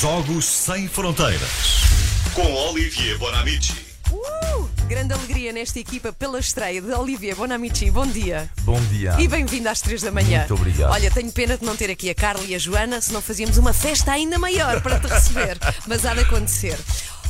Jogos Sem Fronteiras. Com Olivier Bonamici. Uh, grande alegria nesta equipa pela estreia de Olivier Bonamici. Bom dia. Bom dia. E bem-vindo às três da manhã. Muito obrigado. Olha, tenho pena de não ter aqui a Carla e a Joana, senão fazíamos uma festa ainda maior para te receber. Mas há de acontecer.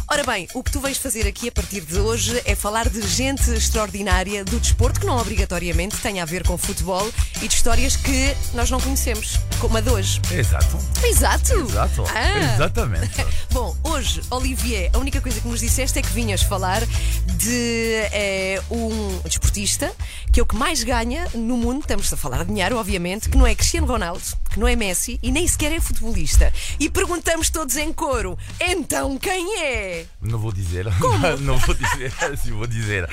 Ora bem, o que tu vais fazer aqui a partir de hoje é falar de gente extraordinária do desporto, que não obrigatoriamente tem a ver com futebol, e de histórias que nós não conhecemos, como a de hoje. Exato. Exato! Exato. Ah. Exatamente. Bom, hoje, Olivier, a única coisa que nos disseste é que vinhas falar de eh, um desportista que é o que mais ganha no mundo, estamos a falar de dinheiro, obviamente, que não é Cristiano Ronaldo, que não é Messi e nem sequer é futebolista. E perguntamos todos em coro: então quem é? Não vou dizer. Não vou dizer. Vou dizer.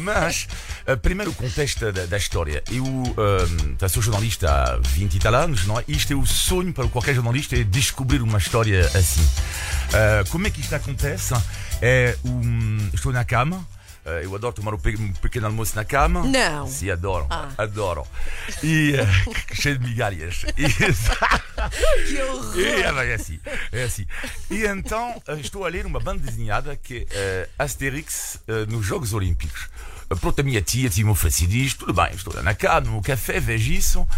Mas, eh, primeiro o contexto da, da história. Eu uh, sou jornalista há 20 e tal anos, não é? Isto é o sonho para qualquer jornalista é descobrir uma história assim. Uh, como é que isto acontece? É um, estou na cama. Uh, eu adoro tomar um, pe um pequeno almoço na cama. Não. Sim, adoro. Ah. Adoro. E uh, cheio de migalhas. E, Que horror! e é, é assim, é assim. E então eh, estou a ler uma banda desenhada que é Asterix nos Jogos Olímpicos. Pronto, a minha tia tinha-me oferecido isto, tudo bem, estou lá na cama, no café, vejo isso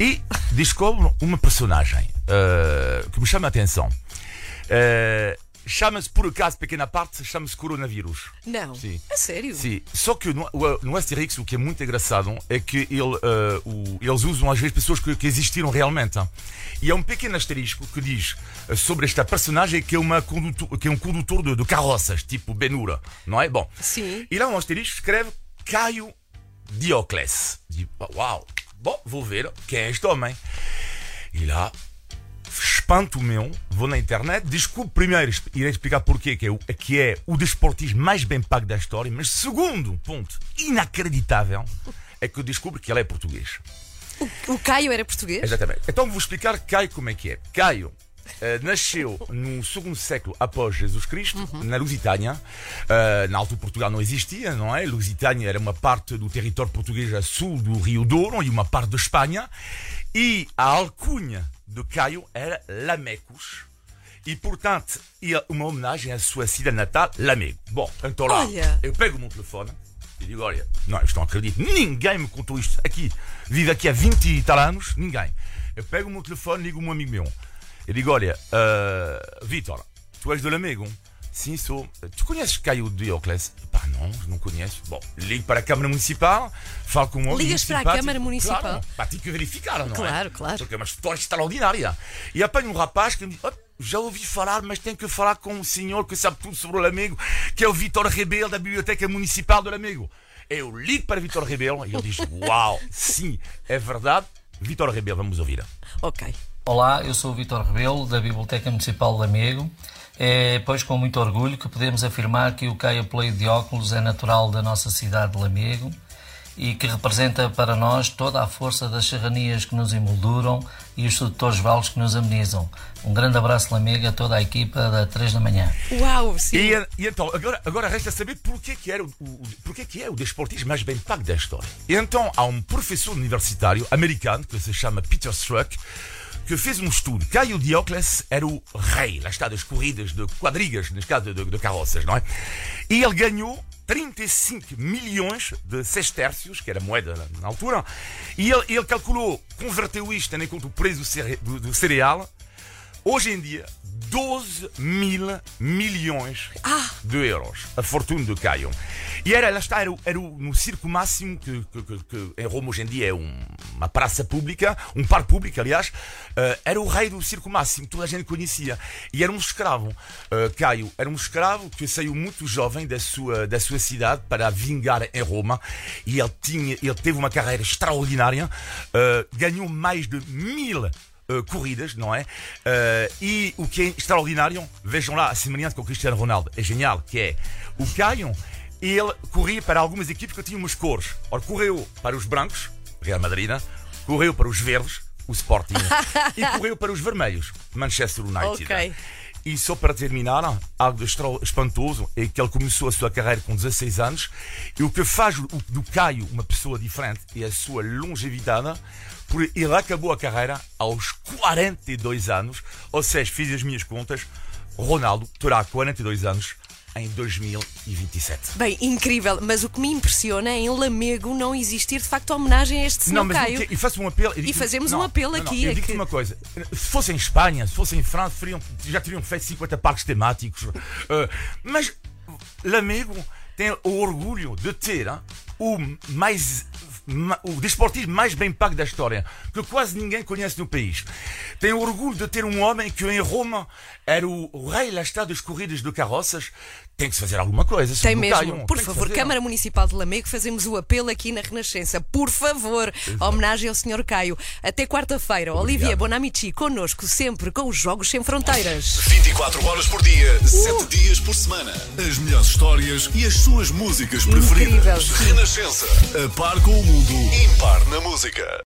e descobro uma personagem uh, que me chama a atenção. Uh, chama-se, por acaso, pequena parte, chama-se coronavírus. Não. Sim. A sério? Sim, só que no, o- no Asterix o que é muito engraçado é que ele, eh, o- eles usam às vezes pessoas que, que existiram realmente. E há um pequeno asterisco que diz eh, sobre esta personagem que é, uma condutor, que é um condutor de, de carroças, tipo Benura, não é? Bom, Sim. e lá um asterisco escreve Caio Diocles. Digo, uau, bom, vou ver quem é este homem. E lá, espanto meu, vou na internet, descubro primeiro, irei explicar porquê, que é, o, que é o desportista mais bem pago da história, mas segundo ponto, inacreditável, é que eu descubro que ele é português. O Caio era português? Exatamente. Então vou explicar Caio como é que é. Caio eh, nasceu no segundo século após Jesus Cristo, na Lusitânia. Eh, na altura Portugal não existia, não é? Lusitânia era uma parte do território português a sul do Rio Douro e uma parte da Espanha. E a alcunha de Caio era Lamecos. E, portanto, ia uma homenagem à sua cidade natal, Lamego. Bom, então lá, Olha. eu pego o meu telefone e digo: Olha, não, isto não acredito, ninguém me contou isto aqui. Vivo aqui há 20 e tal anos, ninguém. Eu pego o meu telefone, ligo um amigo meu. Eu digo: Olha, uh, Vitor, tu és do Lamego? Sim, sou. Tu conheces Caio Diocles? Pá, não, não conheço. Bom, ligo para a Câmara Municipal, falo com um homem. Ligas para a. Câmara Municipal? Claro, para ter que verificar, não é? Claro, claro. Porque é uma história extraordinária. E apanho um rapaz que me diz: "Oh, já ouvi falar, mas tenho que falar com um senhor que sabe tudo sobre o Lamego, que é o Vitor Rebelo, da Biblioteca Municipal do Lamego. Eu ligo para Vitor Rebelo e ele diz: Uau, sim, é verdade. Vitor Rebelo, vamos ouvir. Ok. Olá, eu sou o Vitor Rebelo, da Biblioteca Municipal de Lamego. É, pois, com muito orgulho que podemos afirmar que o Caio Pleio de Óculos é natural da nossa cidade de Lamego e que representa para nós toda a força das serranias que nos emolduram e os sedutores vales que nos amenizam. Um grande abraço, Lamego, a toda a equipa da 3 da manhã. Uau, sim. E, e então, agora, agora resta saber porquê que, era o, o, porquê que é o desportista mais bem pago da história. E então, há um professor universitário americano que se chama Peter Struck que fez um estudo. Caio Diocles era o rei, lá está, das corridas de quadrigas, neste caso de, de carroças, não é? E ele ganhou 35 milhões de sextércios, que era moeda na, altura, e ele, ele calculou, converteu isto em conta o preço do, cere, do, do cereal, hoje em dia, 12 mil milhões Ah. de euros. A fortuna de Caio. E era, lá está, era, era no circo máximo, que, que- que- que em Roma hoje em dia é um- uma praça pública, um parque público, aliás, eh, era o rei do circo máximo, toda a gente conhecia. E era um escravo. Eh, Caio era um escravo que saiu muito jovem da sua, da sua cidade para vingar em Roma. E ele, tinha, ele teve uma carreira extraordinária, eh, ganhou mais de mil uh, corridas, não é? Uh, e o que é extraordinário, vejam lá a semelhança com o Cristiano Ronaldo, é genial, que é o Caio, ele corria para algumas equipes que tinham umas cores. Ora, correu para os brancos, Real Madrid, correu para os verdes, o Sporting, e correu para os vermelhos, Manchester United. Ok. E só para terminar, algo espantoso é que ele começou a sua carreira com 16 anos e o que faz do Caio uma pessoa diferente é a sua longevidade, porque ele acabou a carreira aos 42 anos, ou seja, fiz as minhas contas, Ronaldo terá 42 anos em 2027. Bem, incrível, mas o que me impressiona é em Lamego não existir de facto homenagem a este senhor mas Caio. e faço um apelo. eu digo- fazemos não, um apelo não, não, aqui, Eu é digo-te que- uma coisa: se fosse em Espanha, se fosse em França, fariam- já teriam feito 50 parques temáticos. Uh, mas Lamego tem o orgulho de ter hein, o mais. O desportivo mais bem pago da história, que quase ninguém conhece no país. Tem o orgulho de ter um homem que em Roma era o, o rei lá está das corridas de carroças. Tem que se fazer alguma coisa. Tem mesmo. Caio. Por Tem favor, fazer. Câmara Municipal de Lamego, fazemos o apelo aqui na Renascença. Por favor, homenagem ao Sr. Caio. Até quarta-feira. Olivier Bonamici, connosco sempre com os Jogos Sem Fronteiras. 24 horas por dia, 7 dias por semana. As melhores histórias e as suas músicas preferidas. Incrível. Renascença. A par com o mundo, impar na música.